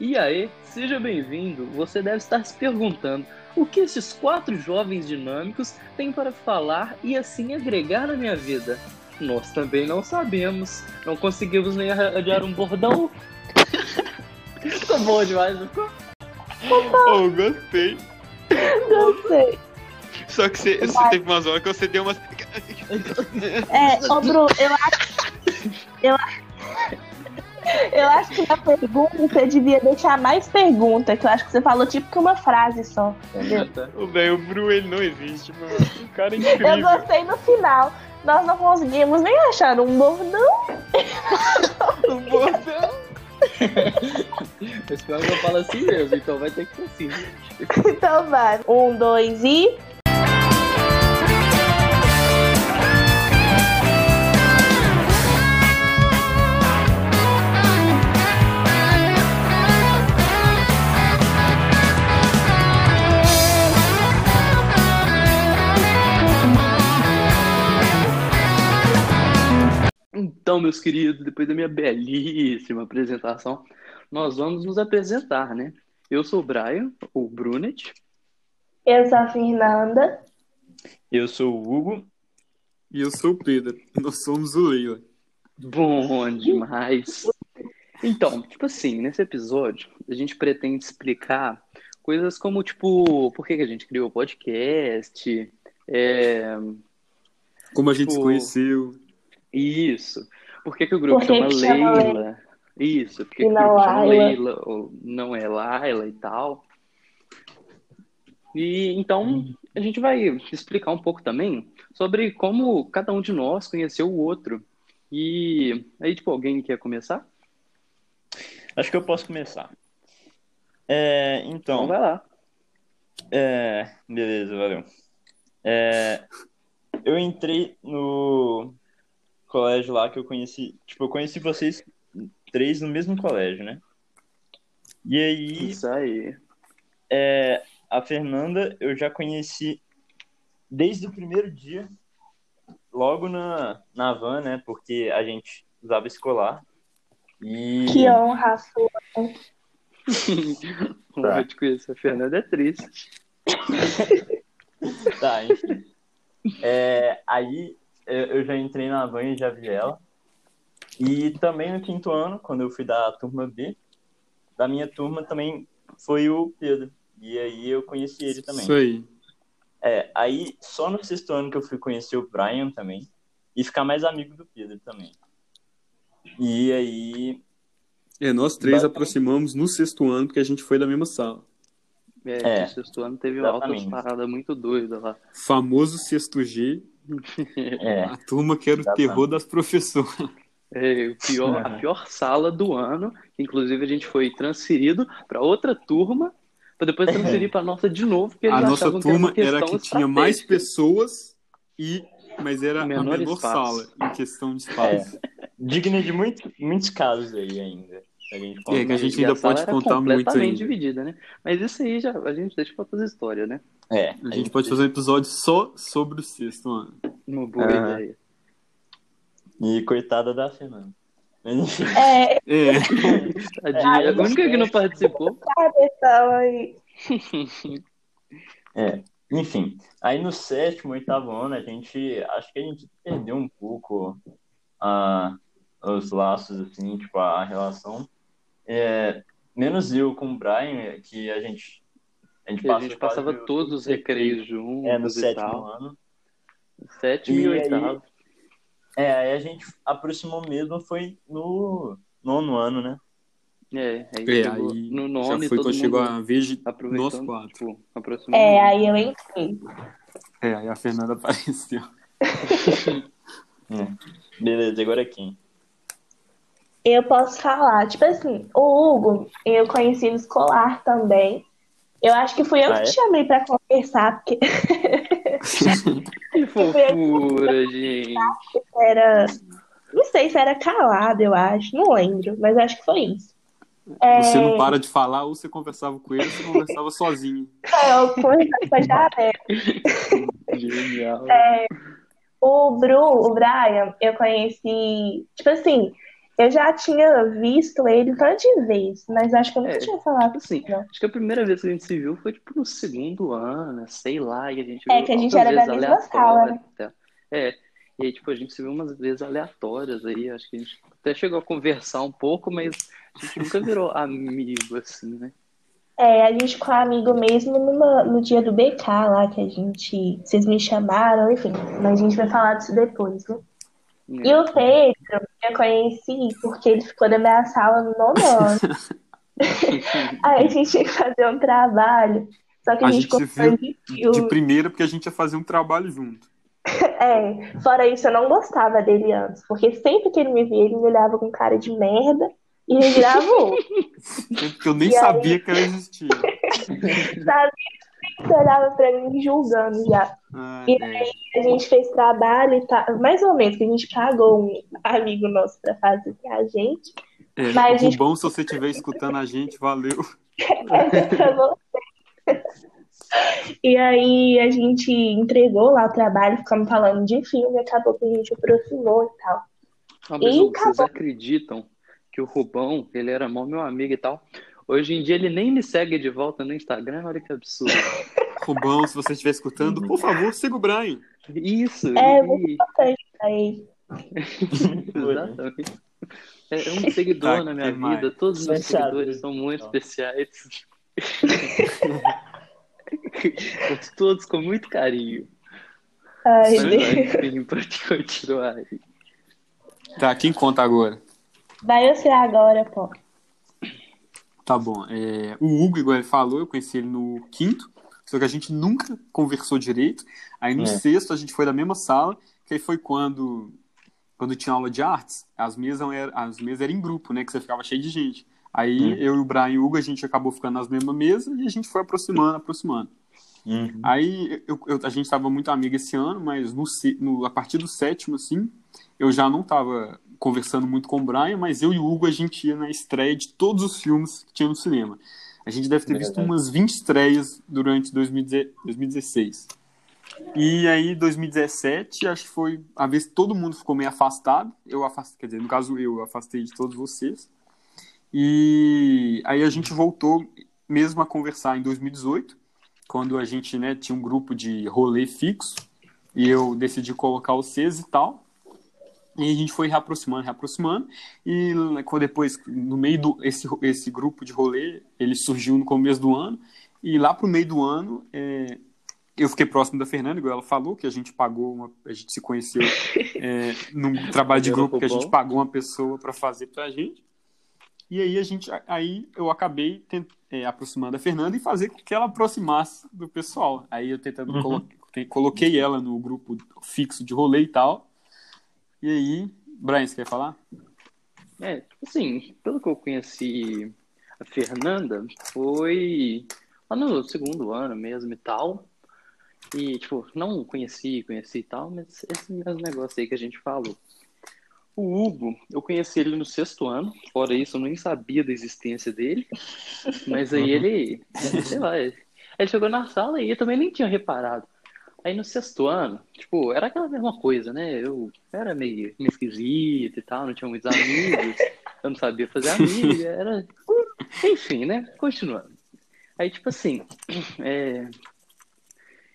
E aí, seja bem-vindo. Você deve estar se perguntando o que esses quatro jovens dinâmicos têm para falar e assim agregar na minha vida. Nós também não sabemos. Não conseguimos nem arranjar um bordão. Ficou bom demais, não ficou? Oh, gostei. Gostei. Só que você, você teve umas horas que você deu umas. É, ô Bruno, eu acho. Eu, eu acho que na pergunta você devia deixar mais pergunta, que eu acho que você falou tipo que uma frase só, entendeu? O velho, o Bru, ele não existe, mano. O cara é Eu incrível. gostei no final. Nós não conseguimos nem achar um bordão. O bordão. Que eu falo assim mesmo, então vai ter que ser assim. Então vai. Um, dois e. Então, meus queridos, depois da minha belíssima apresentação, nós vamos nos apresentar, né? Eu sou o Brian, o Brunet. Eu sou a Fernanda. Eu sou o Hugo. E eu sou o Pedro. Nós somos o Leila. Bom demais. Então, tipo assim, nesse episódio, a gente pretende explicar coisas como, tipo, por que que a gente criou o podcast, é, Como a gente se Tipo, conheceu. Isso, por que que o grupo que chama que chama Leila, isso, por que E que o não grupo chama Laila. Leila, ou não é Laila e tal. E então, a gente vai explicar um pouco também sobre como cada um de nós conheceu o outro. E aí, tipo, alguém quer começar? Acho que eu posso começar. É, Então então, vai lá. é, beleza, valeu. É, eu entrei no colégio lá que eu conheci, tipo, eu conheci vocês três no mesmo colégio, né? E aí, Isso aí. é, a Fernanda eu já conheci desde o primeiro dia, logo na, na van, né? Porque a gente usava escolar. E Que honra sua. Vou te conhecer. A Fernanda é triste. Tá, enfim. É, aí eu já entrei na van e já vi ela. E também no quinto ano, quando eu fui da turma B, da minha turma também foi o Pedro. E aí eu conheci ele também. Isso aí. É, aí só no sexto ano que eu fui conhecer o Brian também. E ficar mais amigo do Pedro também. E aí. É, nós três aproximamos no sexto ano, porque a gente foi da mesma sala. É, É, no sexto ano teve altas exatamente. paradas muito doidas lá. Famoso sexto G, É, a turma que era o terror das professoras. É, o pior, a pior sala do ano. Inclusive, a gente foi transferido para outra turma, para depois transferir para nossa de novo, porque A nossa achavam que era uma turma era que tinha mais pessoas, e mas era Menor a menor espaço. sala em questão de espaço. digno de muito, muitos casos aí ainda. Que A gente É, que a gente ainda sala pode contar muito ainda. dividida, né? Mas isso aí já a gente deixa para outras histórias, né? É, A gente pode fazer um episódio só sobre o sexto ano. Uma boa Aham. ideia. E coitada da Fernanda. É, É, Tadinha, É, a única que não participou. aí. É, enfim, aí no sétimo, oitavo ano, a gente, acho que a gente perdeu um pouco a, os laços, assim, tipo, a, relação. É, menos eu com o Brian, que a gente, a gente, a gente passava quase todos os recreios juntos É, no e sétimo tal. ano. Sétimo e, E aí- oitavo. É, aí a gente aproximou mesmo foi no nono ano, né? É, aí, é chegou aí no já nono e foi quando chegou a vez aproveitando, quatro. tipo. É, aí eu entrei. É, aí a Fernanda apareceu. É. Beleza, agora quem? Eu posso falar, tipo assim, o Hugo, eu conheci no escolar também. Eu acho que fui eu Ah, que é? chamei pra conversar, porque Que fofura, gente. era. Não sei se era calado, eu acho, não lembro, mas acho que foi isso. É, Você não para de falar, ou você conversava com ele, ou você conversava sozinho. eu conversava Jaré. Genial. O Bru, o Brian, eu conheci, tipo assim, Eu já tinha visto ele tanto de vez, mas acho que eu nunca É, tinha falado Assim, não. acho que a primeira vez que a gente se viu foi tipo no segundo ano, sei lá, e a gente É, viu que a gente era da vezes mesma sala, tá? É, e aí, tipo, a gente se viu umas vezes aleatórias aí, acho que a gente até chegou a conversar um pouco, mas a gente nunca virou amigo, assim, né? É, a gente ficou amigo mesmo numa- no dia do BK lá, que a gente. Vocês me chamaram, enfim. Mas a gente vai falar disso depois, né? E o Pedro, eu conheci porque ele ficou na minha sala no nono ano. Aí a gente tinha que fazer um trabalho. Só que a, A gente gente se viu de filme. De primeira, porque a gente ia fazer um trabalho junto. É, fora isso, eu não gostava dele antes, porque sempre que ele me via, ele me olhava com cara de merda e revirava o eu nem E aí? sabia que ela existia. sabe? Sempre olhava pra mim julgando já. Ah, E é. A gente fez trabalho e tal, mais ou menos, que a gente pagou um amigo nosso pra fazer pra gente. É, Mas a gente- Rubão, se você estiver escutando a gente, valeu. É pra você. E aí a gente entregou lá o trabalho, ficamos falando de filme, acabou que a gente aproximou e tal. Ah, mas E vocês acabou. acreditam que o Rubão, ele era mó meu amigo e tal? Hoje em dia ele nem me segue de volta no Instagram, olha que absurdo. Rubão, se você estiver escutando, por favor, siga o Brian. Isso, É, e- muito importante pra ele. Exatamente. É um seguidor Tá, na minha mais? vida. Todos os meus seguidores são muito especiais. Todos com muito carinho. Ai, Mas, Deus. enfim, pode continuar aí. Tá, quem conta agora? Vai você agora, pô. Tá bom. É, o Hugo, igual ele falou, eu conheci ele no quinto, só que a gente nunca conversou direito. Aí no É. sexto a gente foi da mesma sala, que aí foi quando, quando tinha aula de artes, as mesas eram, as mesas eram em grupo, né? Que você ficava cheio de gente. Aí eu e o Brian e o Hugo, a gente acabou ficando nas mesmas mesas e a gente foi aproximando, aproximando. Uhum. Aí eu, eu- a gente estava muito amigo esse ano, mas no, no- a partir do sétimo, assim, eu já não estava conversando muito com o Brian, mas eu e o Hugo a gente ia na estreia de todos os filmes que tinha no cinema. A gente deve ter visto Verdade. umas 20 estreias durante 2010 2016. E aí, 2017, acho que foi a vez que todo mundo ficou meio afastado. Eu afastei, quer dizer, no caso eu afastei de todos vocês. E aí a gente voltou mesmo a conversar em 2018 quando a gente né, tinha um grupo de rolê fixo e eu decidi colocar vocês e tal. E a gente foi reaproximando, reaproximando. E quando depois, no meio do esse, esse grupo de rolê, ele surgiu no começo do ano. E lá pro meio do ano, é, eu fiquei próximo da Fernanda, igual ela falou, que a gente pagou, uma, a gente se conheceu é, num trabalho de grupo que a gente pagou uma pessoa para fazer pra gente. E aí a gente, aí eu acabei tent- é, aproximando a Fernanda e fazer com que ela aproximasse do pessoal. Aí eu tentando Uhum. colo- coloquei ela no grupo fixo de rolê e tal. E aí, Brian, você quer falar? É, assim, pelo que eu conheci a Fernanda, foi lá no segundo ano mesmo e tal. E, tipo, não conheci, conheci e tal, mas esse mesmo negócio aí que a gente falou. O Hugo, eu conheci ele no sexto ano, fora isso, eu nem sabia da existência dele. Mas aí ele, sei lá, ele chegou na sala e eu também nem tinha reparado. Aí no sexto ano, tipo, era aquela mesma coisa, né? Eu era meio, meio esquisito e tal, não tinha muitos amigos, eu não sabia fazer amiga, era. Enfim, né? Continuando. Aí, tipo assim, é,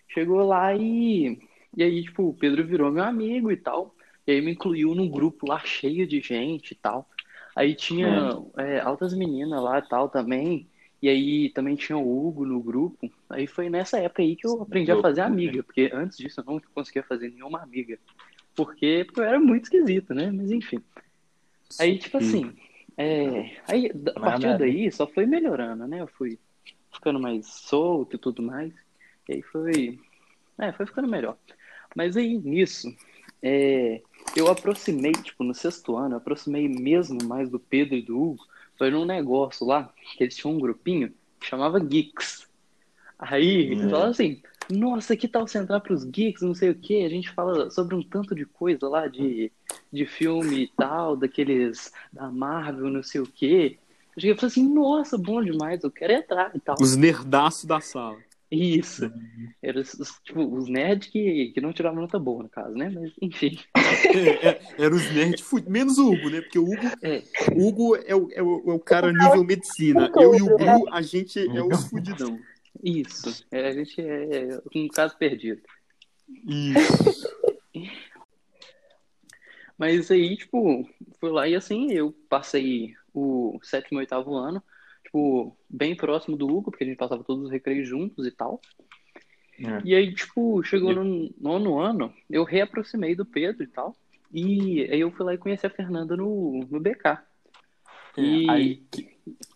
chegou lá e. E aí, tipo, o Pedro virou meu amigo e tal. E aí me incluiu num grupo lá cheio de gente e tal. Aí tinha é, altas meninas lá e tal também. E aí também tinha o Hugo no grupo. Aí foi nessa época aí que eu aprendi a fazer amiga, porque antes disso eu não conseguia fazer nenhuma amiga. Porque, porque eu era muito esquisito, né? Mas enfim. Aí, tipo assim, é, aí a partir daí só foi melhorando, né? Eu fui ficando mais solto e tudo mais. E aí foi. É, foi ficando melhor. Mas aí nisso, é, eu aproximei, tipo, no sexto ano, eu aproximei mesmo mais do Pedro e do Hugo. Foi num negócio lá, que eles tinham um grupinho que chamava Geeks. Aí, Hum. falaram assim, nossa, que tal você entrar pros Geeks, não sei o quê? A gente fala sobre um tanto de coisa lá, de, de filme e tal, daqueles da Marvel, não sei o quê. Eu cheguei e falei assim, nossa, bom demais, eu quero entrar e tal. Os nerdaços da sala. Isso. Era os, os- tipo, os nerds que, que não tiravam nota boa, no caso, né? Mas, enfim. É, é, era os nerds, menos o Hugo, né? Porque o Hugo, É. o Hugo é, o, é, o, é o cara nível medicina. Eu e o Bru, a gente é os fudidão. Isso. É, a gente é um caso perdido. Isso. Mas aí, tipo, fui lá e assim, eu passei o sétimo e oitavo ano, tipo, bem próximo do Hugo, porque a gente passava todos os recreios juntos e tal. É. E aí, tipo, chegou no nono ano, eu reaproximei do Pedro e tal. E aí eu fui lá e conheci a Fernanda no, no BK. E, É, aí,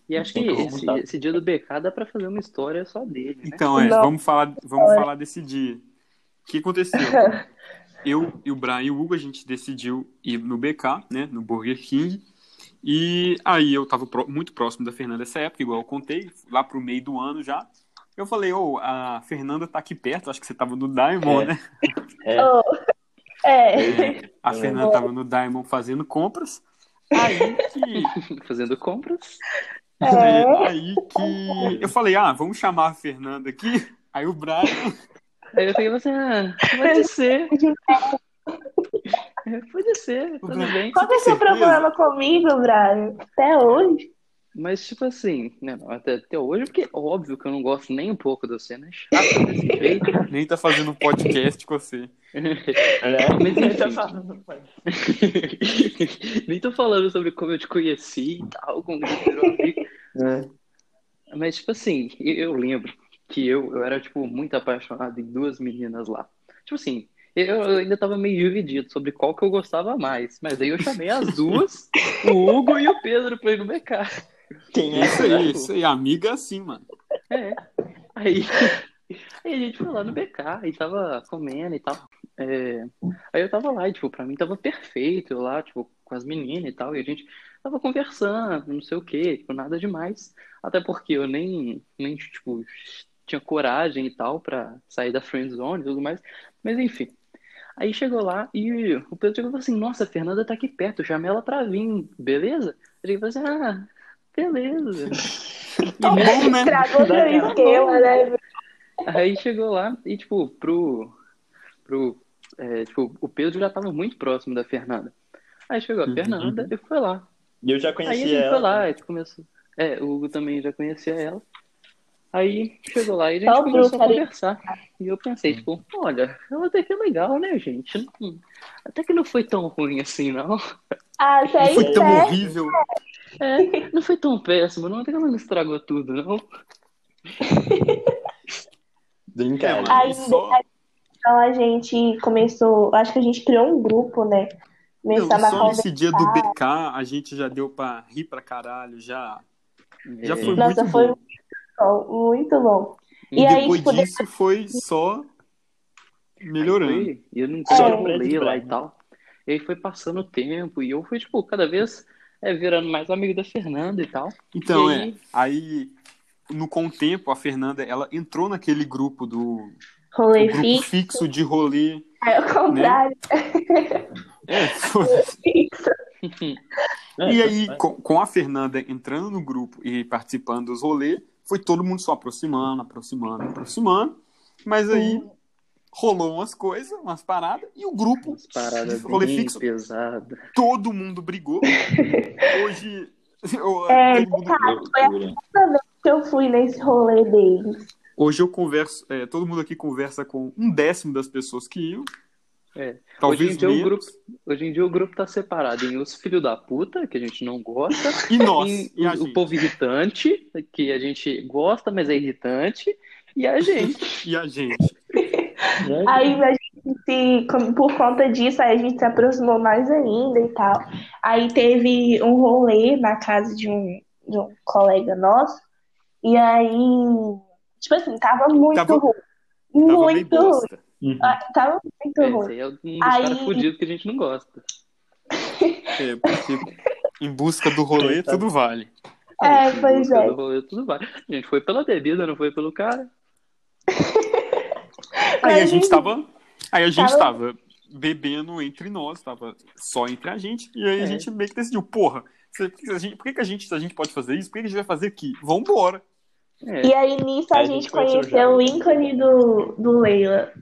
e acho que esse, esse dia do BK dá pra fazer uma história só dele, né? então, é, Não. vamos falar, vamos falar desse dia. O que aconteceu? Eu e o Brian e o Hugo, a gente decidiu ir no BK, né? No Burger King. E aí eu tava muito próximo da Fernanda nessa época, igual eu contei, lá pro meio do ano já. Eu falei, ô, a Fernanda tá aqui perto, acho que você tava no Diamond, É. né? É, Oh, é. A Fernanda tava no Diamond fazendo compras. Aí que, Fazendo compras. É. aí que eu falei, ah, vamos chamar a Fernanda aqui. Aí o Brian, Aí eu peguei assim, ah, pode ser. É, Pode ser, tudo bem. Qual que é o seu problema comigo, Brian? Até hoje? Mas, tipo assim, né, até, até hoje, porque óbvio que eu não gosto nem um pouco de você, né? Chato desse jeito. nem tá fazendo um podcast com você. é, Mas ele tá falando, nem tô falando sobre como eu te conheci e tal, como gente virou amigo. É. Mas, tipo assim, eu, eu lembro que eu, eu era, tipo, muito apaixonado em duas meninas lá. Tipo assim, eu, ainda tava meio dividido sobre qual que eu gostava mais. Mas aí eu chamei as duas, o Hugo e o Pedro pra ir no BK. Quem é Isso aí, isso aí, amiga assim, mano. É. Aí, aí a gente foi lá no BK e tava comendo e tal. É, aí eu tava lá e, tipo, pra mim tava perfeito eu lá, tipo, com as meninas e tal. E a gente tava conversando, não sei o quê, tipo, nada demais. Até porque eu nem, nem tipo, tinha coragem e tal pra sair da friend zone e tudo mais. Mas enfim. Aí chegou lá e o Pedro chegou e falou assim: Nossa, a Fernanda tá aqui perto, chamei ela pra vir, beleza? Eu falei assim: Ah, beleza. Tá bom, né? Estragou seu esquema, né? Aí chegou lá e, tipo, pro. pro é, tipo, o Pedro já tava muito próximo da Fernanda. Aí chegou a Uhum. Fernanda e foi lá. E eu já Aí a conhecia gente ela. foi lá, a gente começou. É, o Hugo também já conhecia ela. Aí chegou lá e a gente Só começou a conversar. E eu pensei, tipo, olha, ela até que é legal, né, gente? Não- Até que não foi tão ruim assim, não. Ah, Não é foi tão inferno. horrível. É, não foi tão péssimo, não. Até que ela não estragou tudo, não. Brincadeira. É, Aí, Então a gente começou, acho que a gente criou um grupo, né? não, só conversar. nesse dia do BK a gente já deu pra rir pra caralho, já, já É, foi Nossa, muito foi bom. Bom, muito bom. E E aí, Depois tipo, disso foi só melhorando. E eu não rolê preto e lá e tal. E aí foi passando o tempo e eu fui, tipo, cada vez é, virando mais amigo da Fernanda e tal. Então, E é, aí- aí no com o tempo a Fernanda, ela entrou naquele grupo do Rolê grupo fixo, fixo de rolê. é o contrário, É, foi- fixo. É, E aí, é. com, com a Fernanda entrando no grupo e participando dos rolês, foi todo mundo só aproximando, aproximando, aproximando. Mas aí rolou umas coisas, umas paradas, e o grupo, Umas paradas rolê bem fixo, pesadas. todo mundo brigou. Hoje, eu, É, todo mundo- Loucura. que eu fui nesse rolê deles. hoje eu converso, é, todo mundo aqui conversa com um décimo das pessoas que iam. É. Talvez hoje, em dia o grupo, hoje em dia o grupo tá separado em os filhos da puta, que a gente não gosta, E nós, em e o, gente. povo irritante, que a gente gosta, mas é irritante, e a gente. E a gente. Aí a gente por conta disso, aí a gente se aproximou mais ainda e tal. Aí teve um rolê na casa de um, de um colega nosso, e aí, tipo assim, tava muito Tava- ruim. Tava Muito ruim. Uhum. Ah, Tava muito Esse ruim. aí é um dos Aí- caras fudidos que a gente não gosta. É, porque em busca do rolê, tudo vale. É, Em pois busca é. do rolê, tudo vai. A gente foi pela bebida, não foi pelo cara. Aí a gente tava. Aí a gente Tava- tava bebendo entre nós, tava só entre a gente, e aí a É. gente meio que decidiu, porra, se- por que a gente, por que que a gente, se a gente pode fazer isso, por que que a gente vai fazer aqui? Vambora. É. E aí nisso a Aí a gente gente conheceu o conheceu o ícone do, do Leila,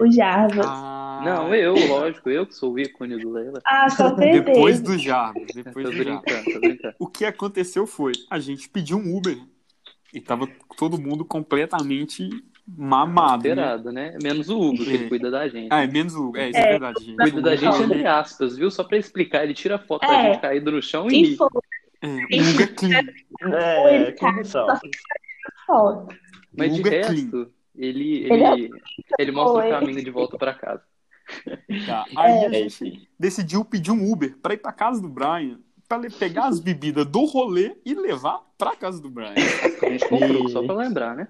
o Jarbas. Ah, Não, eu, lógico, eu que sou o ícone do Leila. Ah, com certeza. Depois do Jarbas, Tô depois do Jarbas. brincando, tô brincando. O que aconteceu foi, a gente pediu um Uber e tava todo mundo completamente mamado. Né? Alterado, né? Menos o Hugo, que É. cuida da gente. Ah, é menos o Hugo. É, isso é, É. verdade, gente. Cuida da gente, entre aspas, viu? Só pra explicar, ele tira foto É. da gente caído no chão E foi É, o Hugo é clean. É, como sal. foto. Mas de é resto, ele, Ele é ele, ele mostra o caminho de volta pra casa. Tá. Aí a É gente isso. decidiu pedir um Uber pra ir pra casa do Brian, pra ele pegar as bebidas do rolê e levar pra casa do Brian. A gente comprou, E- só pra lembrar, né?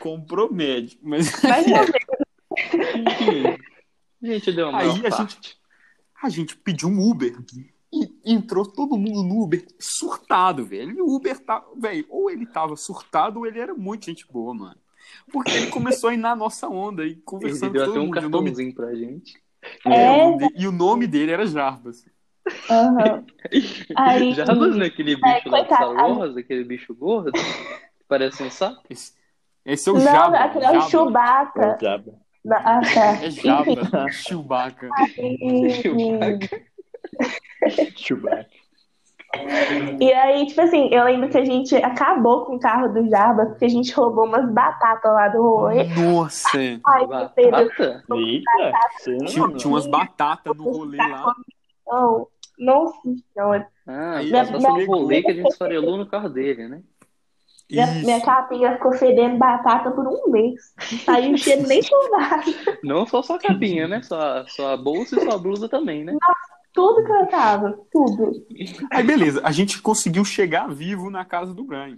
Comprou médio, mas Mas a gente deu uma Aí a parte. a gente pediu um Uber e entrou todo mundo no Uber surtado, velho. E o Uber tá, velho, ou ele tava surtado ou ele era muito gente boa, mano. Porque ele começou a ir na nossa onda e Ele conversando deu com até todo um mundo. Cartãozinho pra gente. é, É. e o nome dele era Jarbas. aham. Aí, Já viu naquele bicho É, lá de coitado. Star Wars, aquele bicho gordo? Parece um sapo? Esse, esse é o não, Jabba. aquele é o Jabba. Chewbacca. Jabba. Ah, tá. É Jabba, Chewbacca. E, Chewbacca. E aí, tipo assim, eu lembro que a gente acabou com o carro do Jarbas porque a gente roubou umas batatas lá do rolê. Nossa, Ai, Batata? Eita, não. tinha, tinha umas batatas no rolê lá. não, não senhora. Ah, minha- só minha- um rolê que a gente esfarelou no carro dele, né? Minha, minha capinha ficou fedendo batata por um mês. Saiu um cheiro nem tomado. Não só sua capinha, né? Sua, sua bolsa e sua blusa também, né? Tudo que eu tava, tudo. Aí beleza, a gente conseguiu chegar vivo na casa do Brian.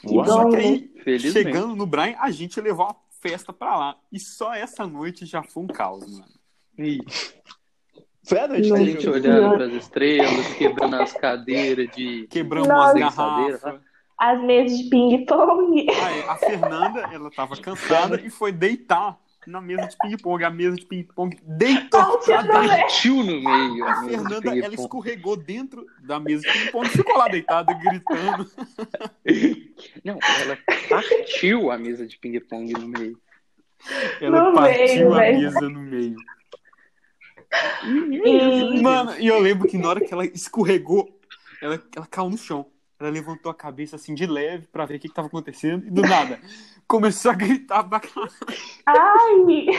Que Só bom, que né? aí, Felizmente. chegando no Brian, a gente levou a festa pra lá. E só essa noite já foi um caos, mano. Ih, Foi a noite Não, a gente olhando pras estrelas, quebrando as cadeiras de. Quebramos Nossa. umas garrafas. As mesas de ping-pong. A Fernanda, ela tava cansada e foi deitar na mesa de ping-pong. A mesa de ping-pong deitou dentro. Partiu no meio. A Fernanda, ela escorregou dentro da mesa de ping-pong, ficou lá deitada, gritando. Não, ela partiu a mesa de ping-pong no meio. Ela No partiu meio, a velho. mesa no meio. E, Mano, e eu lembro que na hora que ela escorregou, ela, ela caiu no chão. Ela levantou a cabeça assim de leve pra ver o que, que tava acontecendo e do nada começou a gritar pra caralho. ai,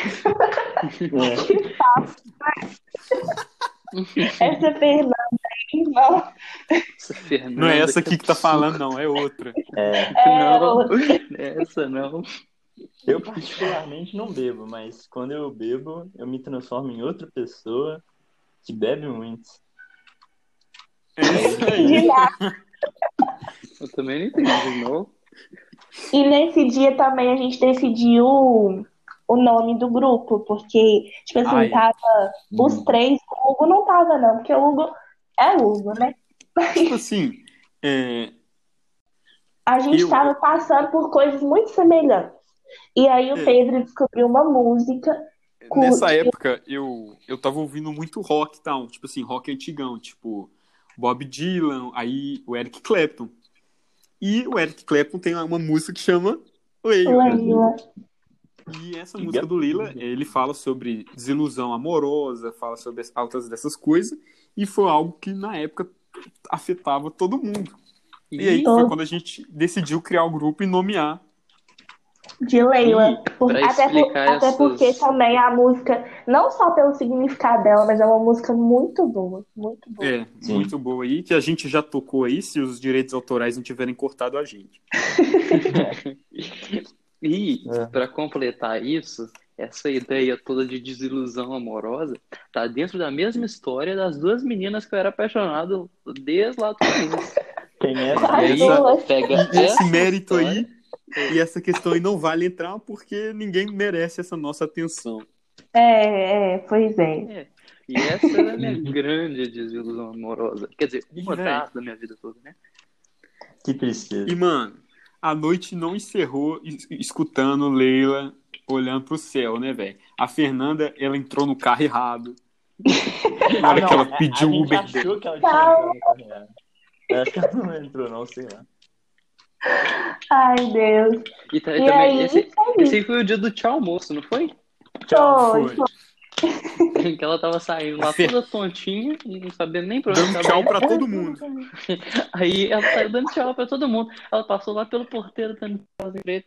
É. essa Fernanda aí, não. Essa Fernanda Não é essa aqui que tá falando, não, é outra. É, Não, É, essa não. eu particularmente não bebo, mas quando eu bebo, eu me transformo em outra pessoa que bebe muito. É isso de aí. Eu também não entendi, não. E nesse dia também a gente decidiu o nome do grupo, porque, tipo assim, Ai. tava os três, o Hugo não tava, não, porque o Hugo é o Hugo, né? Tipo assim, é, A gente Eu- tava passando por coisas muito semelhantes. E aí o É. Pedro descobriu uma música. Nessa época eu, eu tava ouvindo muito rock e tal, tipo assim, rock antigão, tipo Bob Dylan, aí o Eric Clapton. E o Eric Clapton tem uma música que chama Leila. Leila. E essa música do Lila, ele fala sobre desilusão amorosa, fala sobre as altas dessas coisas, e foi algo que na época afetava todo mundo. E aí foi quando a gente decidiu criar o grupo e nomear. De Leila. Por- até, por- até essas- porque também a música, não só pelo significado dela, mas é uma música muito boa. Muito boa. É, Sim. muito boa aí, que a gente já tocou aí, se os direitos autorais não tiverem cortado a gente. E, É. pra completar isso, essa ideia toda de desilusão amorosa tá dentro da mesma história das duas meninas que eu era apaixonado desde lá do começo. Quem é? E aí, pega E esse mérito aí, e essa questão aí não vale entrar porque ninguém merece essa nossa atenção. É, é, pois é. E essa era a minha grande desilusão amorosa. Quer dizer, uma das da minha vida toda, né? Que tristeza. E, mano, a noite não encerrou es- escutando Leila olhando pro céu, né, velho? A Fernanda, ela entrou no carro errado. Na hora Ah, que não, ela pediu a o Uber achou que ela tinha Calma. entrado no carro. Acho que ela não entrou, não, sei lá. Ai, Deus. E, E também, aí, esse, esse foi o dia do tchau almoço, não foi? Tchau, Foi, foi. que ela tava saindo lá toda tontinha e não sabendo nem pra onde Dando tchau pra todo mundo. Aí ela saiu dando tchau pra todo mundo. Ela passou lá pelo porteiro dando tchau pra ele.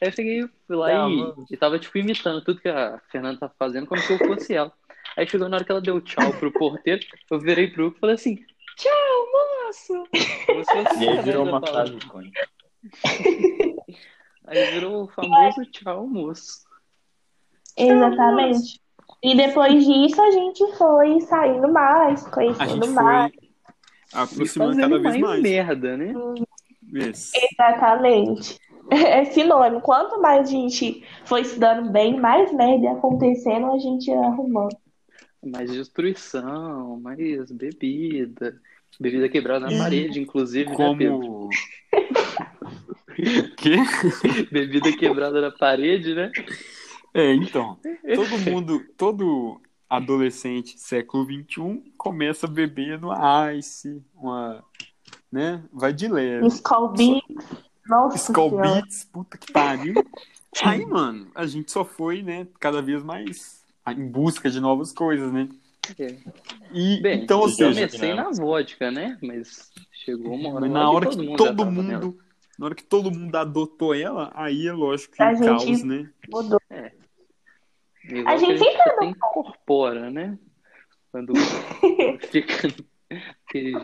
Aí eu cheguei, fui lá Tchau, e, e tava, tipo, imitando tudo que a Fernanda tava fazendo como se eu fosse ela. Aí chegou na hora que ela deu tchau pro porteiro, eu virei pro Hugo e falei assim, tchau, moço! Como se fosse E aí virou uma frase icônica. Aí virou o famoso tchau, moço. Exatamente. E depois disso a gente foi saindo mais, A conhecendo gente mais. foi aproximando cada vez mais mais. merda, né? Yes. Exatamente. É sinônimo. Quanto mais a gente foi se dando bem, mais merda ia acontecendo, a gente ia arrumando. Mais destruição, mais bebida. Bebida quebrada na E parede, inclusive, né, Quê? Bebida quebrada na parede, né? É, então. Todo mundo, todo adolescente século XXI começa bebendo ice, uma. né? Vai de leve. Skull Beats. Nossa Skull Senhora. Beats, puta que pariu. Aí, mano, a gente só foi, né, cada vez mais em busca de novas coisas, né? É. E, Bem, então, ou eu seja, comecei na vodka, né? Mas chegou uma hora na hora que todo mundo todo mundo, na hora que todo mundo adotou ela, aí é lógico que A o gente- caos, né? Mudou. Igual A gente que sempre até incorpora, né? Quando fica.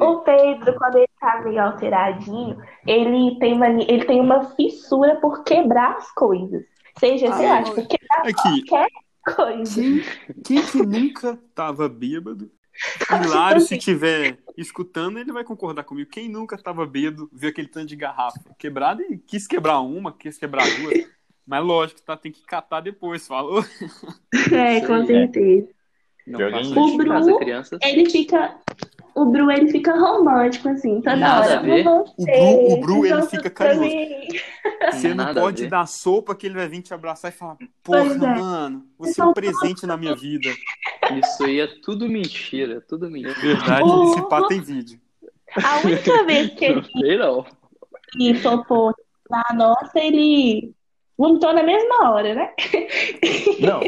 O Pedro, quando ele tá meio alteradinho, ele tem, mani- ele tem uma fissura por quebrar as coisas. Seja, sei Ah, lá, é. tipo, quebrar Aqui, coisa. quem, quem que nunca tava bêbado? Hilário, se tiver escutando, ele vai concordar comigo. Quem nunca tava bêbado, viu aquele tanto de garrafa quebrada e quis quebrar uma, quis quebrar duas. Mas lógico, tá, tem que catar depois, falou? É, com aí. certeza. Não em casa, O Bru- crianças. Ele fica. O Bru, ele fica romântico, assim, toda Nada hora. a ver. "Não O Bru, o Bru ele fica carinhoso. mim." Você não pode dar sopa que ele vai vir te abraçar e falar: Porra, é. mano, você é um presente na minha vida. Isso aí é tudo mentira, tudo mentira. Verdade, Oh. esse pá tem vídeo. A única vez que ele Sei não. ele topou na nossa, ele vomitou na mesma hora, né? Não.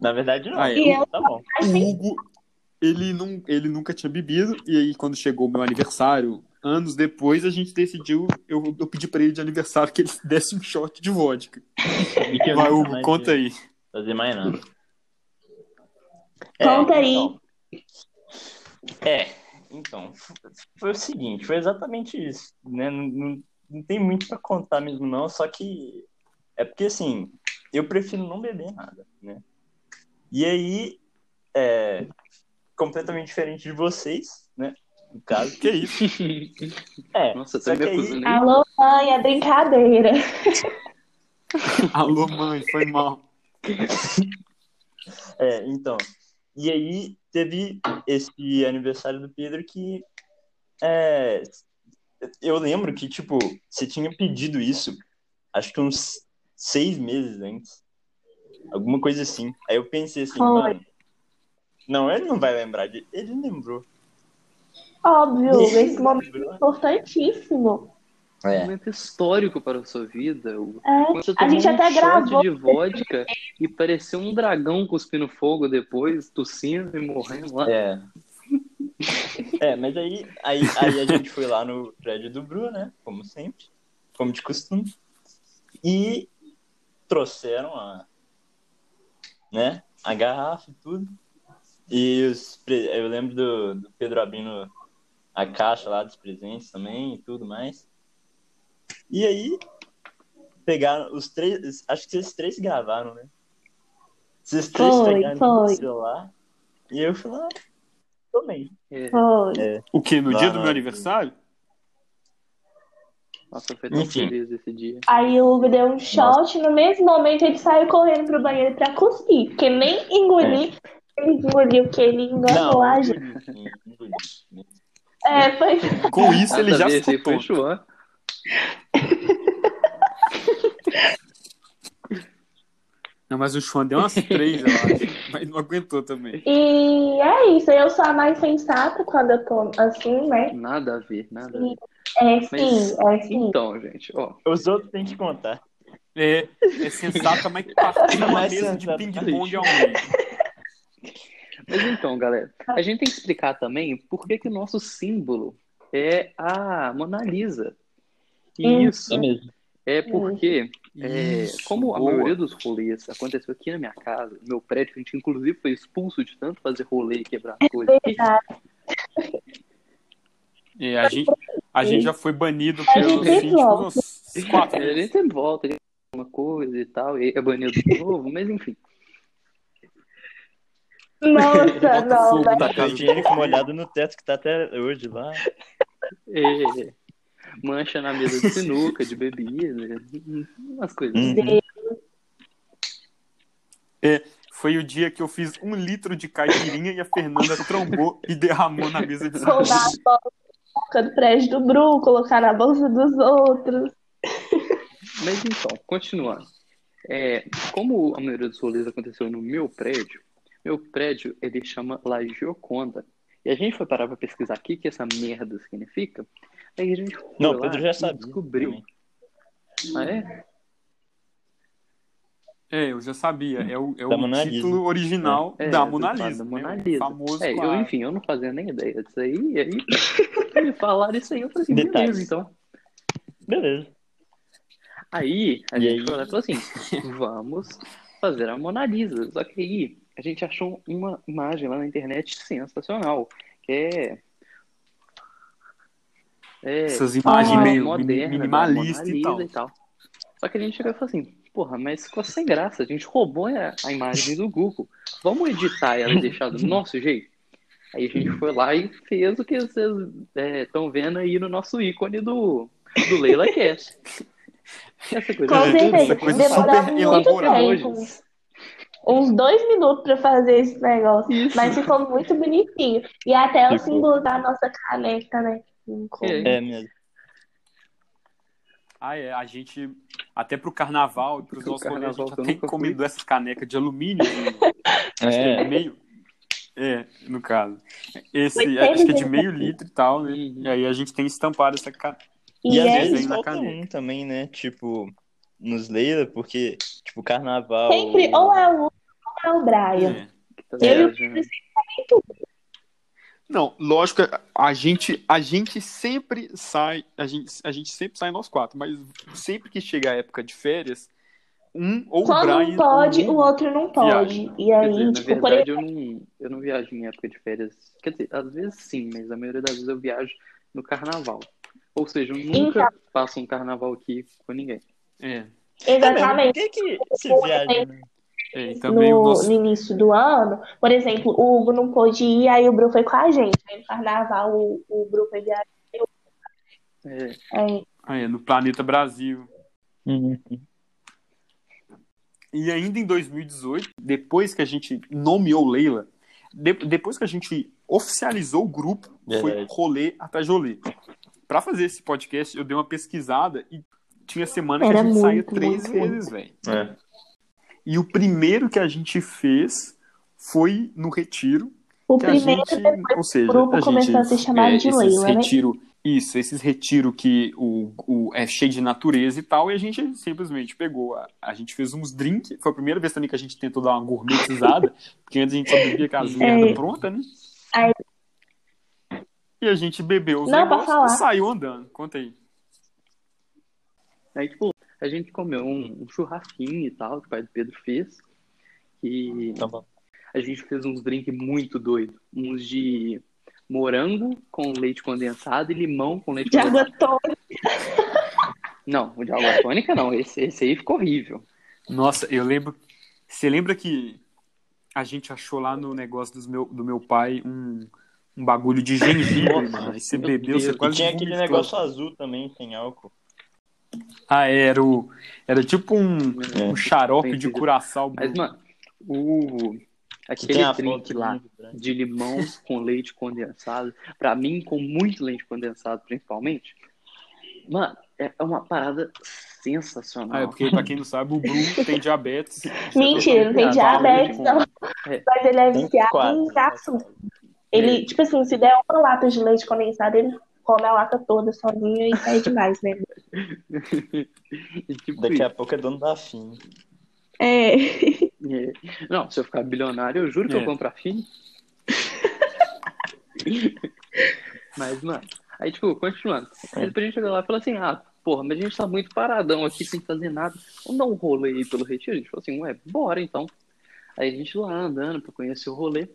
Na verdade, não. Ah, é. E eu- Tá bom. O Hugo, ele, não, ele nunca tinha bebido, e aí quando chegou o meu aniversário, anos depois, a gente decidiu, eu, eu pedi pra ele de aniversário que ele desse um shot de vodka. Vai, Hugo, conta aí. Fazer mais nada. É, Conta aí. então. É, então, foi o seguinte, foi exatamente isso, né? Não, não, não tem muito pra contar mesmo, não, só que é porque, assim, eu prefiro não beber nada, né? E aí, é completamente diferente de vocês, né? No caso. Que isso? É, Nossa, tá me que aí. Alô, mãe, é brincadeira. Alô, mãe, foi mal. É, então. E aí teve esse aniversário do Pedro que é, eu lembro que, tipo, você tinha pedido isso, acho que uns seis meses antes. Alguma coisa assim. Aí eu pensei assim, Foi. mano. Não, ele não vai lembrar de. Ele lembrou. Óbvio, Ele esse momento é importantíssimo. Um É. momento histórico para a sua vida. É, Você a gente um até shot gravou. de vodka e pareceu um dragão cuspindo fogo depois, tossindo e morrendo lá. É. É, mas aí, aí, aí a gente foi lá no prédio do Bru, né? Como sempre. Como de costume. E trouxeram a. Né? A garrafa e tudo. E os, eu lembro do, do Pedro abrindo a caixa lá dos presentes também e tudo mais. E aí, pegaram os três. Acho que esses três gravaram, né? Esses três Foi, pegaram foi. o celular. E eu falei, ah, tô bem. É. Foi. O quê? No Lá dia do meu aniversário? Nossa, foi tão Enfim. feliz esse dia. Aí o Hugo deu um shot, no mesmo momento ele saiu correndo pro banheiro pra cuspir, porque nem engolir, ele engoliu que ele enganou a gente. É, foi. Com isso, ele já foi tonto. João. Não, mas o Chuan deu umas três, eu acho. Mas não aguentou também. E é isso, eu sou a mais sensata quando eu tô assim, né? Nada a ver, nada a ver. É Mas- sim, é sim. Então, gente, ó. Os outros têm que contar. É, é sensato, mas que partiu uma Mais mesa de ping-pong ao meio. Mas então, galera, a gente tem que explicar também por que, que o nosso símbolo é a Mona Lisa. E isso É mesmo. é porque, é, Isso, como a boa. maioria dos rolês aconteceu aqui na minha casa, no meu prédio, a gente inclusive foi expulso de tanto fazer rolê e quebrar coisa aqui. Verdade. É, a gente, a gente já foi banido A pelo gente síndico volta. umas quatro A vezes. gente sempre volta, uma coisa e tal, e é banido de novo, mas enfim. Nossa, Bota não, da Tá higiênico molhado no teto que tá até hoje lá. É, mancha na mesa de sinuca, de bebida, umas coisas. Assim. Foi o dia que eu fiz um litro de caipirinha e a Fernanda trombou e derramou na mesa de roubar a boca do prédio do Bru, colocar na bolsa dos outros. Mas então, continuando. É, como a maioria dos rolês aconteceu no meu prédio, meu prédio ele chama La Gioconda. E a gente foi parar pra pesquisar aqui o que essa merda significa. Aí a gente foi Não, lá Pedro já e sabia. descobriu. Ah, é? É, eu já sabia. É o, é o título original É, da do Mona Lisa. da Mona né? Lisa. famoso É, eu, quadro. enfim, eu não fazia nem ideia disso aí. E aí me falaram isso aí, eu falei assim, Detalhes. beleza, então. Beleza. Aí a E gente aí? falou assim: vamos fazer a Mona Lisa. Só que aí a gente achou uma imagem lá na internet sensacional, que é. É, Essas imagens Ah, meio moderna, Mona minimalista e Lisa tal. Só que a gente chegou e falou assim: porra, mas ficou sem graça. A gente roubou a, a imagem do Google. Vamos editar ela e deixar do nosso jeito? Aí a gente foi lá e fez o que vocês estão vendo aí no nosso ícone do, do Leila Cast. Essa coisa Com é certeza. essa coisa super elaborada. tempo. Uns dois minutos pra fazer esse negócio. Isso. Mas ficou muito bonitinho. E até o Ficou. símbolo da nossa caneca, né? É. É mesmo. Ah, é. A gente, até pro carnaval e pros Pro nossos rolês, a gente já tem comido essas canecas de alumínio. né? É. meio. É, no caso. Esse, acho que é de meio litro e tal, né? Uhum. E aí a gente tem estampado essa ca... E E às é desenho vezes na falta caneta. um também, né? Tipo, nos Leila, porque, tipo, carnaval. sempre ou é o ou é o Brian. É. Tá Eu e o viajando. Não, lógico, a gente, a gente sempre sai, a gente, a gente sempre sai nós quatro, mas sempre que chega a época de férias, um ou o Quando Brian um pode, ou o outro não pode. E Quer aí, dizer, na tipo, por verdade, eu não, eu não viajo em época de férias. Quer dizer, às vezes sim, mas a maioria das vezes eu viajo no carnaval. Ou seja, eu nunca Então. passo um carnaval aqui com ninguém. É, exatamente. Por que que se viaja, né? é, no, nosso, no início do ano, por exemplo, o Hugo não pôde ir, aí o Bru foi com a gente. Aí no carnaval o, o Bru foi viajar. É, Aí, ah, é, no Planeta Brasil. Uhum. E ainda em 2018, depois que a gente nomeou Leila, de- depois que a gente oficializou o grupo, foi Verdade. rolê atrás de rolê. Pra fazer esse podcast, eu dei uma pesquisada e tinha semana que Era a gente saía muito, três muito, vezes, velho. É. E o primeiro que a gente fez foi no retiro, o que a primeiro gente, depois ou seja, o grupo a começou a gente, ser chamado é, de esses Leila, né? retiro, isso, esses retiro que o, o é cheio de natureza e tal, e a gente simplesmente pegou, a, a gente fez uns drinks, foi a primeira vez também que a gente tentou dar uma gourmetizada, porque antes a gente só bebia com as merda É. pronta, né? Aí- E a gente bebeu os Não, negócios e saiu andando. Conta aí. Aí, tipo, a gente comeu um, um churrasquinho e tal, que o pai do Pedro fez. E Tá bom. a gente fez uns drinks muito doidos. Uns de morango com leite condensado e limão com leite De condensado. água tônica. Não, o de água tônica não. Esse, esse aí ficou horrível. Nossa, eu lembro. Você lembra que a gente achou lá no negócio dos meu, do meu pai um, um bagulho de gengibre, mano? Aí você bebeu, Deus. você E quase tinha aquele negócio azul também, sem álcool. Ah, era o. Era tipo um, É. um xarope de curaçao. Mas, mano, o... Que aquele tem a drink foto lá né? de limão com leite condensado, pra mim, com muito leite condensado, principalmente, mano, é uma parada sensacional. Ah, é porque, pra quem não sabe, o Bruno tem diabetes. Mentira, não tem diabetes, não. É. Mas ele é viciado em açúcar. Ele, tipo assim, se der uma lata de leite condensado, ele come a lata toda sozinho e pede mais, né? Tipo, Daqui a pouco é dono da FIM. É. É. Não, se eu ficar bilionário, eu juro que É. eu compro a Fini. mas, mano, aí, tipo, continuando. Aí depois a gente chegou lá e falou assim: ah, porra, mas a gente tá muito paradão aqui sem fazer nada. Vamos dar um rolê aí pelo retiro? A gente falou assim: ué, bora então. Aí a gente lá andando pra conhecer o rolê.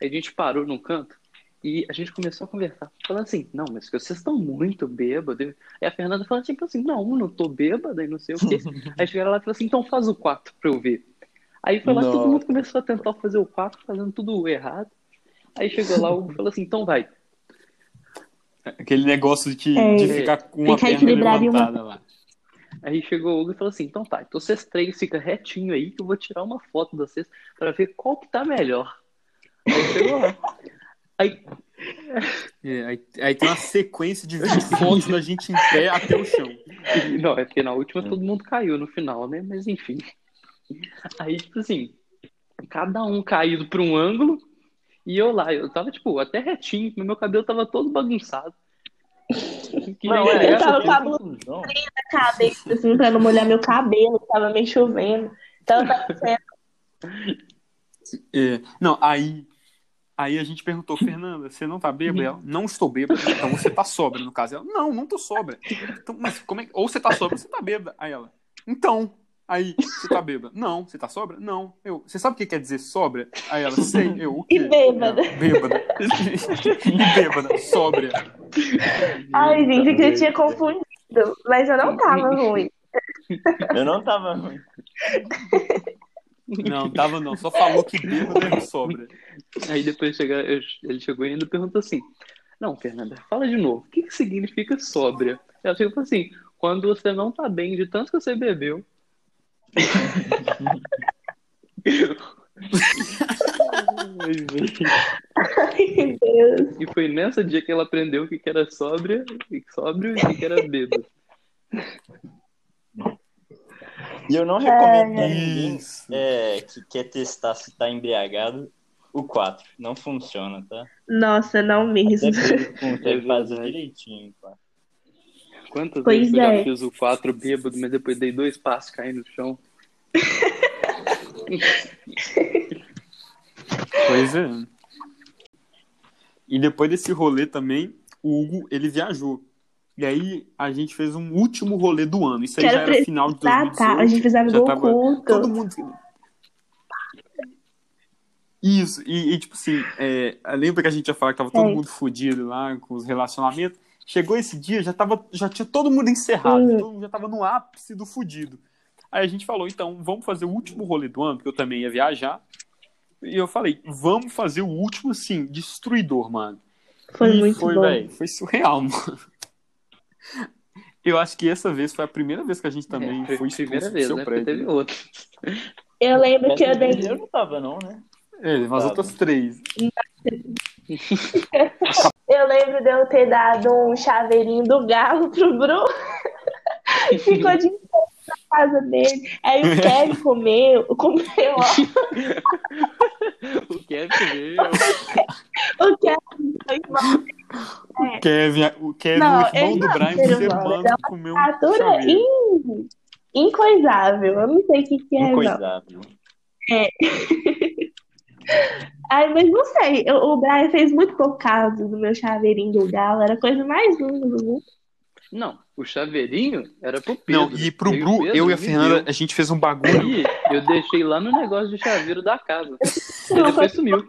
Aí a gente parou num canto e a gente começou a conversar. Falando assim: não, mas vocês estão muito bêbados. Aí a Fernanda falou tipo assim: não, eu não tô bêbada e não sei o quê. Aí chegaram lá e falaram assim: então faz o 4 pra eu ver. Aí foi lá que todo mundo começou a tentar fazer o 4, fazendo tudo errado. Aí chegou lá, o Hugo falou assim: então vai. Aquele negócio de, É. de ficar com uma perna em uma- levantada lá. Aí chegou o Hugo e falou assim: então tá, então vocês três ficam retinho aí que eu vou tirar uma foto de vocês pra ver qual que tá melhor. Aí chegou lá. Aí, É, aí, aí tem uma sequência de 20 fotos da gente em pé até o chão. não, é porque na última todo mundo caiu no final, né? Mas enfim. Aí, tipo assim, cada um caído pra um ângulo e eu lá. Eu tava, tipo, até retinho, mas meu cabelo tava todo bagunçado. Que Não, é, eu essa, tava com a blusa na cabeça, assim, pra não molhar meu cabelo, tava meio chovendo. Então eu tava sendo É, não, aí, aí a gente perguntou, Fernanda, você não tá bêbada? Ela, não estou bêbada. Então você tá sóbria, no caso. Ela, não, não tô sóbria. Então, mas como é que... Ou você tá sóbria ou você tá bêbada. Aí ela, então... Aí, você tá bêbada? Não. Você tá sóbria? Não. Eu, você sabe o que quer dizer sóbria? Aí ela, sei. Eu, o quê? E bêbada. Ela, bêbada. e bêbada, sóbria. Ai, gente, que eu tinha confundido. Mas eu não tava ruim. Eu não tava ruim. Não, tava não. Só falou que bêbada é sóbria. Aí depois chega, ele chegou e ainda perguntou assim: Não, Fernanda, fala de novo. O que, que significa sóbria? Ela chegou e falou assim: Quando você não tá bem de tanto que você bebeu. Ai, Deus. E foi nessa dia que ela aprendeu o que, que era sóbria, e sóbrio e o que, que era bêbado. E eu não recomendo É. ninguém é, que quer testar se tá embriagado o 4. Não funciona, tá? Nossa, não mesmo. Consegue É fazer direitinho, pá. Quantas Pois vezes eu já é. fiz o 4 bêbado, mas depois dei dois passos cair no chão? Pois é. E depois desse rolê também, o Hugo, ele viajou. E aí a gente fez um último rolê do ano. Isso aí Quero já era pre- final de Tá, 2018. tá. A gente fez amigo já tava oculto. todo mundo... Isso, e, e, tipo assim, é, lembra que a gente ia falar que tava todo É. mundo fudido lá com os relacionamentos? Chegou esse dia, já, tava, já tinha todo mundo encerrado, Uhum. todo mundo já tava no ápice do fudido. Aí a gente falou, então, vamos fazer o último rolê do ano, porque eu também ia viajar. E eu falei, vamos fazer o último, assim, destruidor, mano. Foi E muito foi, bom. velho, foi surreal, mano. Eu acho que essa vez foi a primeira vez que a gente também É, foi primeira vez, seu né? Porque prédio. teve outra. Eu lembro que eu dei. Eu não tava, não, né? É, umas Tá, outras três. Eu lembro de eu ter dado um chaveirinho do galo pro Bruno. Ficou de na casa dele. Aí o Kevin comeu, comeu, ó. O Kevin veio. O Kevin foi O Kevin, o Kevin, Não, o irmão ele do não, Brian, ele ser humano ele é que comeu um Criatura in... incoisável. Eu não sei o que, que é, não. Incoisável. Ai, mas não sei. eu- o Brian fez muito pouco caso do meu chaveirinho do galo. Era a coisa mais linda do mundo. Não, o chaveirinho era pro Pedro. Não, e pro Bru, Pedro eu e a Fernanda, deu. a gente fez um bagulho. Aí eu deixei lá no negócio de chaveiro da casa. E Não, depois sumiu.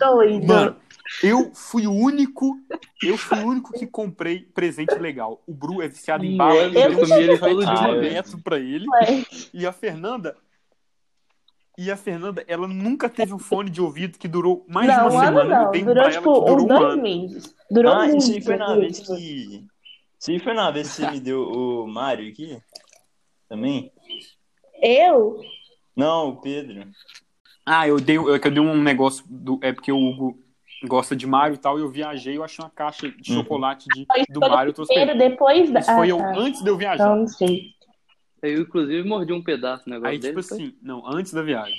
Doido. Mano, eu fui o único, eu fui o único que comprei presente legal. O Bru é viciado em bala, eu eu comi ele todo de de uma um vez. metro pra ele. E a Fernanda. E a Fernanda, ela nunca teve um fone de ouvido que durou mais de Não, uma um ano semana. Eu não. um Durou tipo ela durou um dois ano. meses. Durou Ah, muito. isso aí foi na vez que. Isso aí foi na vez que você me deu o Mário aqui? Também? Eu? Não, o Pedro. Ah, eu dei, é que eu dei um negócio do. É porque o Hugo gosta de Mario e tal, e eu viajei, eu achei uma caixa de Uhum. chocolate de, do Mario, eu trouxe Primeiro, depois da. Isso foi ah, eu tá. antes de eu viajar. Então, não sei. Eu, inclusive, mordi um pedaço do negócio Aí, dele. tipo foi- assim, não, antes da viagem.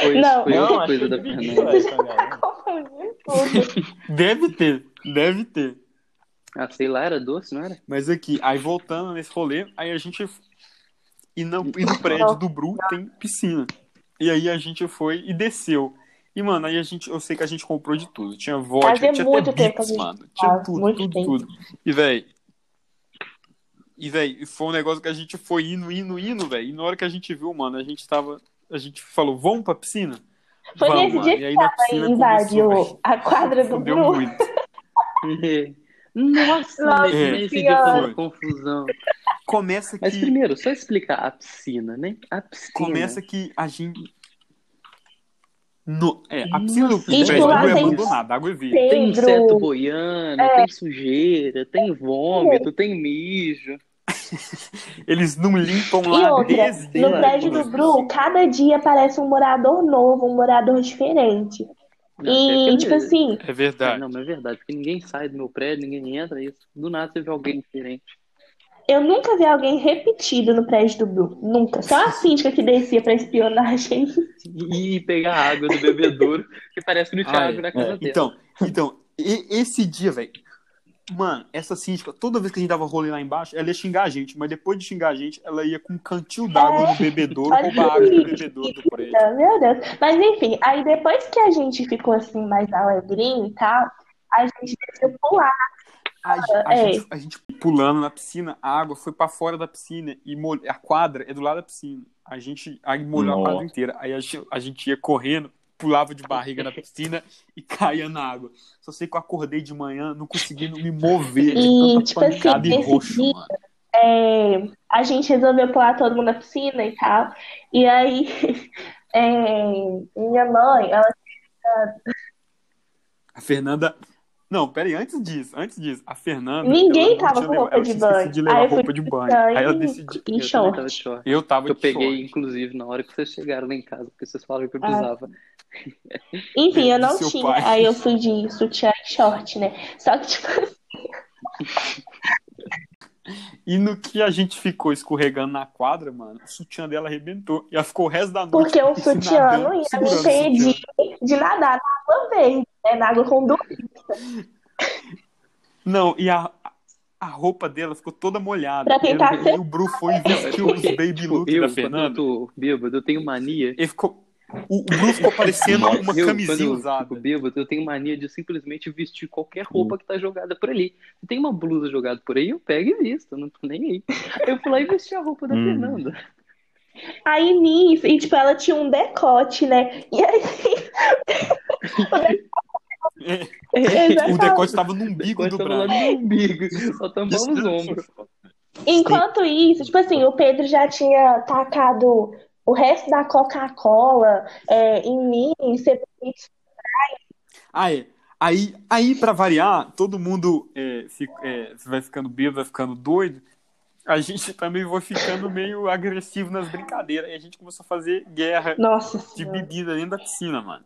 Foi, Não. foi Não, coisa da Fernanda. tudo. Deve ter, deve ter. Ah, sei lá, era doce, não era? Mas aqui, aí voltando nesse rolê, aí a gente. E no, e no prédio do Bru tem piscina. E aí a gente foi e desceu. E, mano, aí a gente, eu sei que a gente comprou de tudo. Tinha vodka, Fazia tinha muito até gente mano. Tinha faz, tudo, muito tudo, tempo. tudo. E, velho. E, velho, foi um negócio que a gente foi indo, indo, indo, velho. E na hora que a gente viu, mano, a gente tava. A gente falou, vamos pra piscina? Foi Vamos, nesse mano. dia E que na tava piscina invadiu começou, a quadra do Fudeu Bru. muito. Nossa, Nossa nesse, dia foi uma confusão. Começa Mas que. primeiro, só explicar a piscina, né? A piscina. Começa que a gente. No, é, a piscina do tipo, lá é abandonada, água é verde. Tem inseto boiando, tem sujeira, tem vômito, tem mijo. Eles não limpam E lá outra, desde. no prédio do Bru, cada dia aparece um morador novo, um morador diferente. Não, E, é tipo assim, É verdade. Não, mas é verdade, porque ninguém sai do meu prédio, ninguém entra, isso. Do nada você vê alguém diferente. Eu nunca vi alguém repetido no prédio do Bru. Nunca. Só a síndica que descia pra espionagem. E pegar água do bebedouro, que parece que não tinha é. água na casa dela. Então, então e- esse dia, velho. Mano, essa síndica, toda vez que a gente dava rolê lá embaixo, ela ia xingar a gente, mas depois de xingar a gente, ela ia com um cantil d'água no bebedouro, roubar água do bebedouro do prédio. Meu Deus. Mas enfim, aí depois que a gente ficou assim mais alegrinho e tal, a gente desceu pular. A, a É. gente, a gente pulando na piscina, a água foi pra fora da piscina e mol... a quadra é do lado da piscina. A gente aí molhou a Nossa. quadra inteira. Aí a gente, a gente ia correndo, pulava de barriga na piscina e caía na água. Só sei que eu acordei de manhã, não conseguindo me mover de E, tanta tipo pancada assim, e nesse roxo, dia- mano. É, a gente resolveu pular todo mundo na piscina e tal. E aí, é, minha mãe, ela A Fernanda. Não, peraí, antes disso, antes disso, a Fernanda. Ninguém tava com roupa de banho. de levar Aí eu roupa de banho. Aí ela e- decidiu. e Eu também tava short. de short. Eu tava Eu de peguei, short. inclusive, na hora que vocês chegaram lá em casa, porque vocês falaram que eu Ah. precisava. Enfim, eu não tinha. pai. Aí eu fui de sutiã e short, né? Só que, tipo, E no que a gente ficou escorregando na quadra, mano, o sutiã dela arrebentou. E ela ficou o resto da noite. porque o sutiã nadando, não ia me impedir de nadar na água verde, né? Na água com dor. Não, e a, a roupa dela ficou toda molhada. Pra tentar e, ser- e o Bru foi e vestiu os baby tipo, look eu, da Fernanda. eu tô bêbado, eu tenho mania. Ele ficou. O, o Bru ficou parecendo uma eu, camisinha quando eu usada. fico bêbado, eu tenho mania de simplesmente vestir qualquer roupa que tá jogada por ali. Se tem uma blusa jogada por aí, eu pego e visto, eu não tô nem aí. Eu fui lá e vesti a roupa da Hum. Fernanda. Aí nisso, e tipo, ela tinha um decote, né? E aí. O decote estava no umbigo do braço. no umbigo, só tampava os ombros. Enquanto isso, tipo assim, o Pedro já tinha tacado o resto da Coca-Cola é, em mim, em Cebolito. Ah, é. Aí, aí para variar, todo mundo é, fica- é, vai ficando bêbado, vai ficando doido. A gente também vai ficando meio agressivo nas brincadeiras. E a gente começou a fazer guerra Nossa de Senhora. bebida dentro da piscina, mano.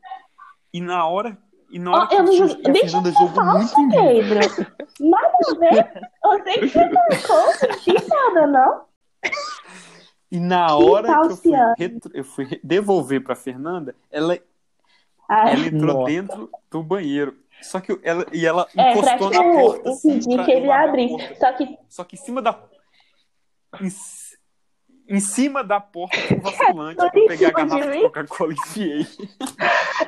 E na hora. E na hora que eu não joguei. Deixa Fernanda eu ser muito falso. Pedro. Nada a ver. Eu sei que você marcou, não fiz nada, não. E na Que hora que eu fui, eu fui devolver pra Fernanda, ela, Ai, ela entrou Nossa. dentro do banheiro. Só que eu- ela, e ela é, encostou na porta. assim, impedir pra que eu ele abrir. Só que Só que em cima da. Em, em cima da porta um vasculante. Eu peguei a de garrafa de? Coca-Cola e enfiei.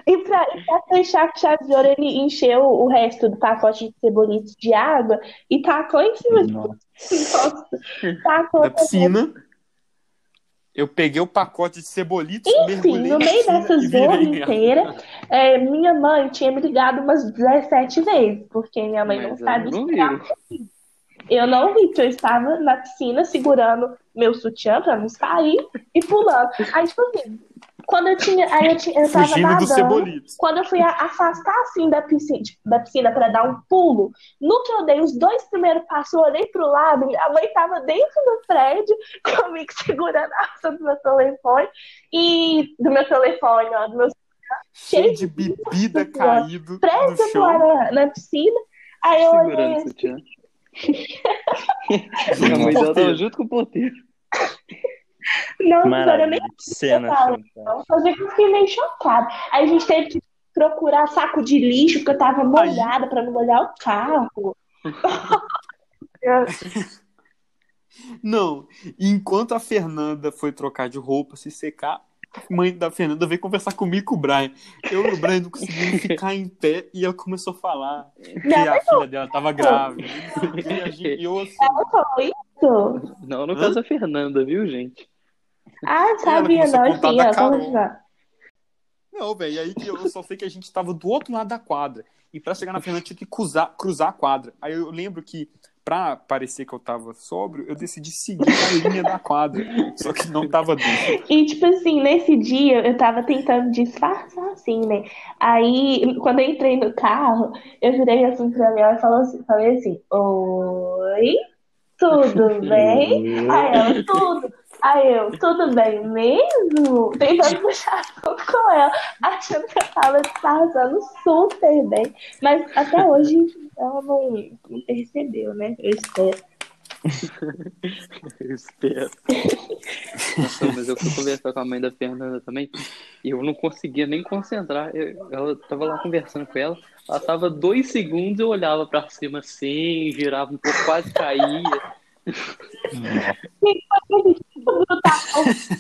E pra, e pra fechar com chave de ouro, ele encheu o resto do pacote de cebolitos de água e tacou em cima de Nossa. Nossa, tacou Da piscina. Eu peguei o pacote de cebolitos, Enfim, no meio dessa zorra nela. inteira, é, minha mãe tinha me ligado umas 17 vezes, porque minha mãe não Mas ela sabe não esperar. Eu não vi, porque eu estava na piscina segurando meu sutiã pra não sair e pulando. Aí, tipo assim, quando eu tinha. Aí eu, tinha, eu tava Fugindo nadando. Quando eu fui afastar assim da piscina, da piscina para dar um pulo, no que eu dei os dois primeiros passos, eu olhei pro lado, minha mãe tava dentro do prédio, comigo segurando a alça do meu telefone e do meu telefone, ó, do meu Cheio de bebida caído no presta chão. lá na, na piscina. Aí eu olhei Minha com mãe o dela junto com o porteiro. não, não era nem Maravilha. Cena não, só sei que eu fiquei meio chocada. Aí a gente teve que procurar saco de lixo, porque eu tava molhada pra não molhar o carro. Não, enquanto a Fernanda foi trocar de roupa, se secar, mãe da Fernanda veio conversar comigo e com o Brian. Eu e o Brian não conseguimos ficar em pé e ela começou a falar que a filha dela tava grávida. E, a gente, eu assim, Ela falou isso? Não, no Hã? caso a Fernanda, viu, gente? Ah, sabia, não. da Carol. vamos continuar. Não, velho, e aí que eu só sei que a gente tava do outro lado da quadra. E pra chegar na Fernanda tinha que cruzar, cruzar a quadra. Aí eu lembro que, pra parecer que eu tava sóbrio, eu decidi seguir a linha da quadra. Só que não tava dentro. E, tipo assim, nesse dia eu tava tentando disfarçar assim, né? Aí, quando eu entrei no carro, eu virei assim pra ela e falou assim, falei assim: Oi, tudo bem? Aí ela, tudo. Aí eu, tudo bem mesmo? Tentando puxar assunto com ela, achando que eu tava disfarçando super bem. Mas até hoje ela não, não percebeu, né? Eu espero. Eu espero. Nossa, mas eu fui conversar com a mãe da Fernanda também e eu não conseguia nem concentrar. Eu- ela tava lá conversando com ela, ela tava dois segundos, eu olhava pra cima assim, girava um pouco, quase caía.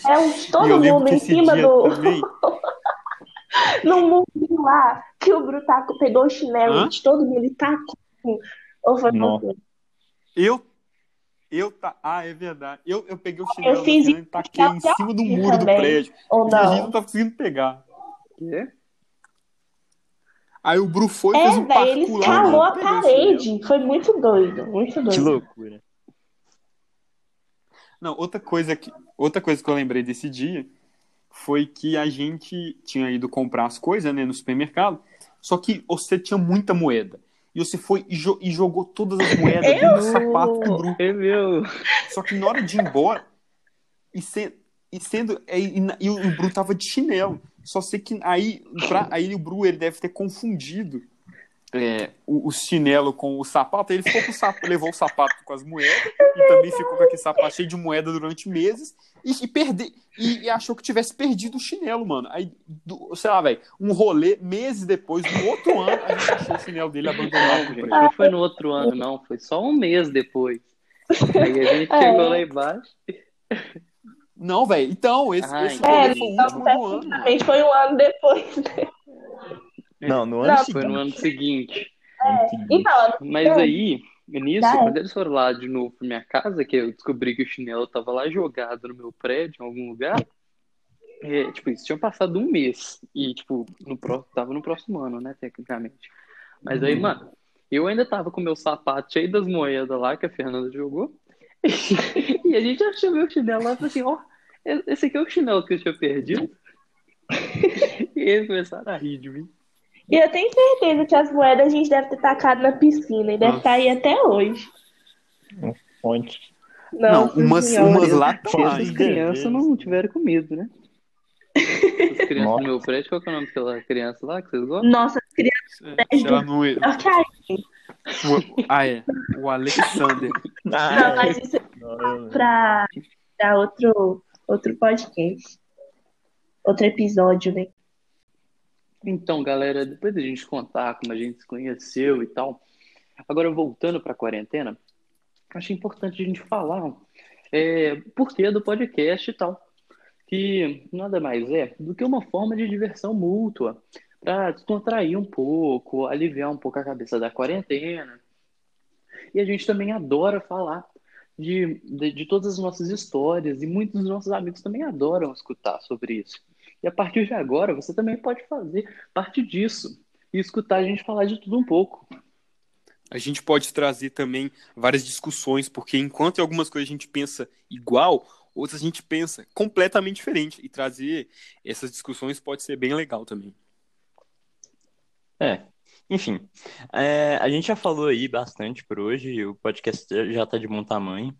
É um, E todo eu mundo que em cima do. no mundo lá, que o Brutaco pegou o chinelo Hã? de todo mundo e tacou. Ou foi Não. você? Eu. Eu tá. Ah, é verdade. Eu, eu peguei o chinelo da fiz Fernanda e taquei em cima do muro do também. prédio. Ou E a gente não não? tá conseguindo pegar. Quê? Aí o Bru foi e É, fez um velho, ele parkour lá. escalou a parede. Foi muito doido, muito Que doido. loucura. Não, outra coisa que, outra coisa que eu lembrei desse dia foi que a gente tinha ido comprar as coisas, né, no supermercado, só que você tinha muita moeda. E você foi e, jo- e jogou todas as moedas dentro do sapato do Bru. É meu. Só que na hora de ir embora, e, se- e sendo. E, e o, o Bru tava de chinelo. Só sei que aí, pra, aí o Bru ele deve ter confundido é, o, o chinelo com o sapato. Ele ficou com o sapato, levou o sapato com as moedas e também ficou com aquele sapato cheio de moeda durante meses e, e, perde, e, e achou que tivesse perdido o chinelo, mano. Aí, do- sei lá, velho, um rolê, meses depois, no outro ano, a gente achou o chinelo dele abandonado. Não, não foi no outro ano, não. Foi só um mês depois. Aí a gente É. chegou lá embaixo. Não, velho, então, esse, Ah, esse rolê É, foi o então, último do ano. mano. tecnicamente foi um ano depois. né? Não, no ano Não, Foi no ano seguinte. seguinte. Então, Mas aí, nisso, é. quando eles foram lá de novo pra minha casa, que eu descobri que o chinelo tava lá jogado no meu prédio, em algum lugar, é, tipo, isso tinha passado um mês. E, tipo, no pró- tava no próximo ano, né, tecnicamente. Mas aí, mano, eu ainda tava com meu sapato cheio das moedas lá que a Fernanda jogou. E a gente achou meu chinelo lá e falou assim, ó, esse aqui é o chinelo que eu tinha perdido. E eles começaram a rir de mim. E eu tenho certeza que as moedas a gente deve ter tacado na piscina e deve Nossa. estar aí até hoje. Fonte. Não, Nossa umas, Senhora. umas lá Se estão lá. essas hein? crianças não tiveram comido, né? As crianças Nossa. do meu prédio, qual que é o nome daquela criança lá que vocês gostam? Nossa, criança. Se ela não... Ok. O- ah, é. O Alexander. Não, mas isso é Não, pra, pra outro, outro podcast. Outro episódio, né? Então, galera, depois da gente contar como a gente se conheceu e tal, agora voltando para a quarentena, achei importante a gente falar é, por que do podcast e tal, que nada mais é do que uma forma de diversão mútua, para descontrair um pouco, aliviar um pouco a cabeça da quarentena. E a gente também adora falar de, de, de todas as nossas histórias, e muitos dos nossos amigos também adoram escutar sobre isso. E a partir de agora, você também pode fazer parte disso e escutar a gente falar de tudo um pouco. A gente pode trazer também várias discussões, porque enquanto em algumas coisas a gente pensa igual, outras a gente pensa completamente diferente. E trazer essas discussões pode ser bem legal também. É, enfim, é, a gente já falou aí bastante por hoje, o podcast já está de bom tamanho,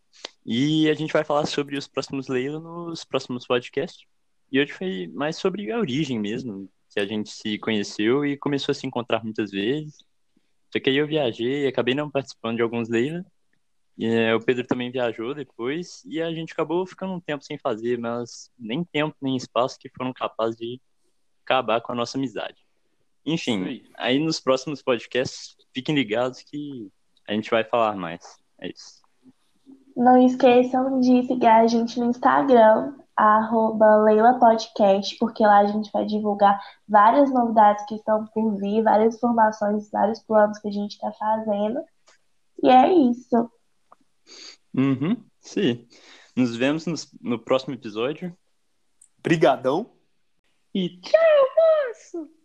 e a gente vai falar sobre os próximos Leila nos próximos podcasts. E hoje foi mais sobre a origem mesmo, que a gente se conheceu e começou a se encontrar muitas vezes. Só que aí eu viajei, acabei não participando de alguns Leila, e é, o Pedro também viajou depois, e a gente acabou ficando um tempo sem fazer, mas nem tempo nem espaço que foram capazes de acabar com a nossa amizade. Enfim, aí. aí nos próximos podcasts, fiquem ligados que a gente vai falar mais. É isso. Não esqueçam de seguir a gente no Instagram, arroba Leila Podcast, porque lá a gente vai divulgar várias novidades que estão por vir, várias informações, vários planos que a gente está fazendo. E é isso. Uhum, sim. Nos vemos no, no próximo episódio. Brigadão. E tchau, moço!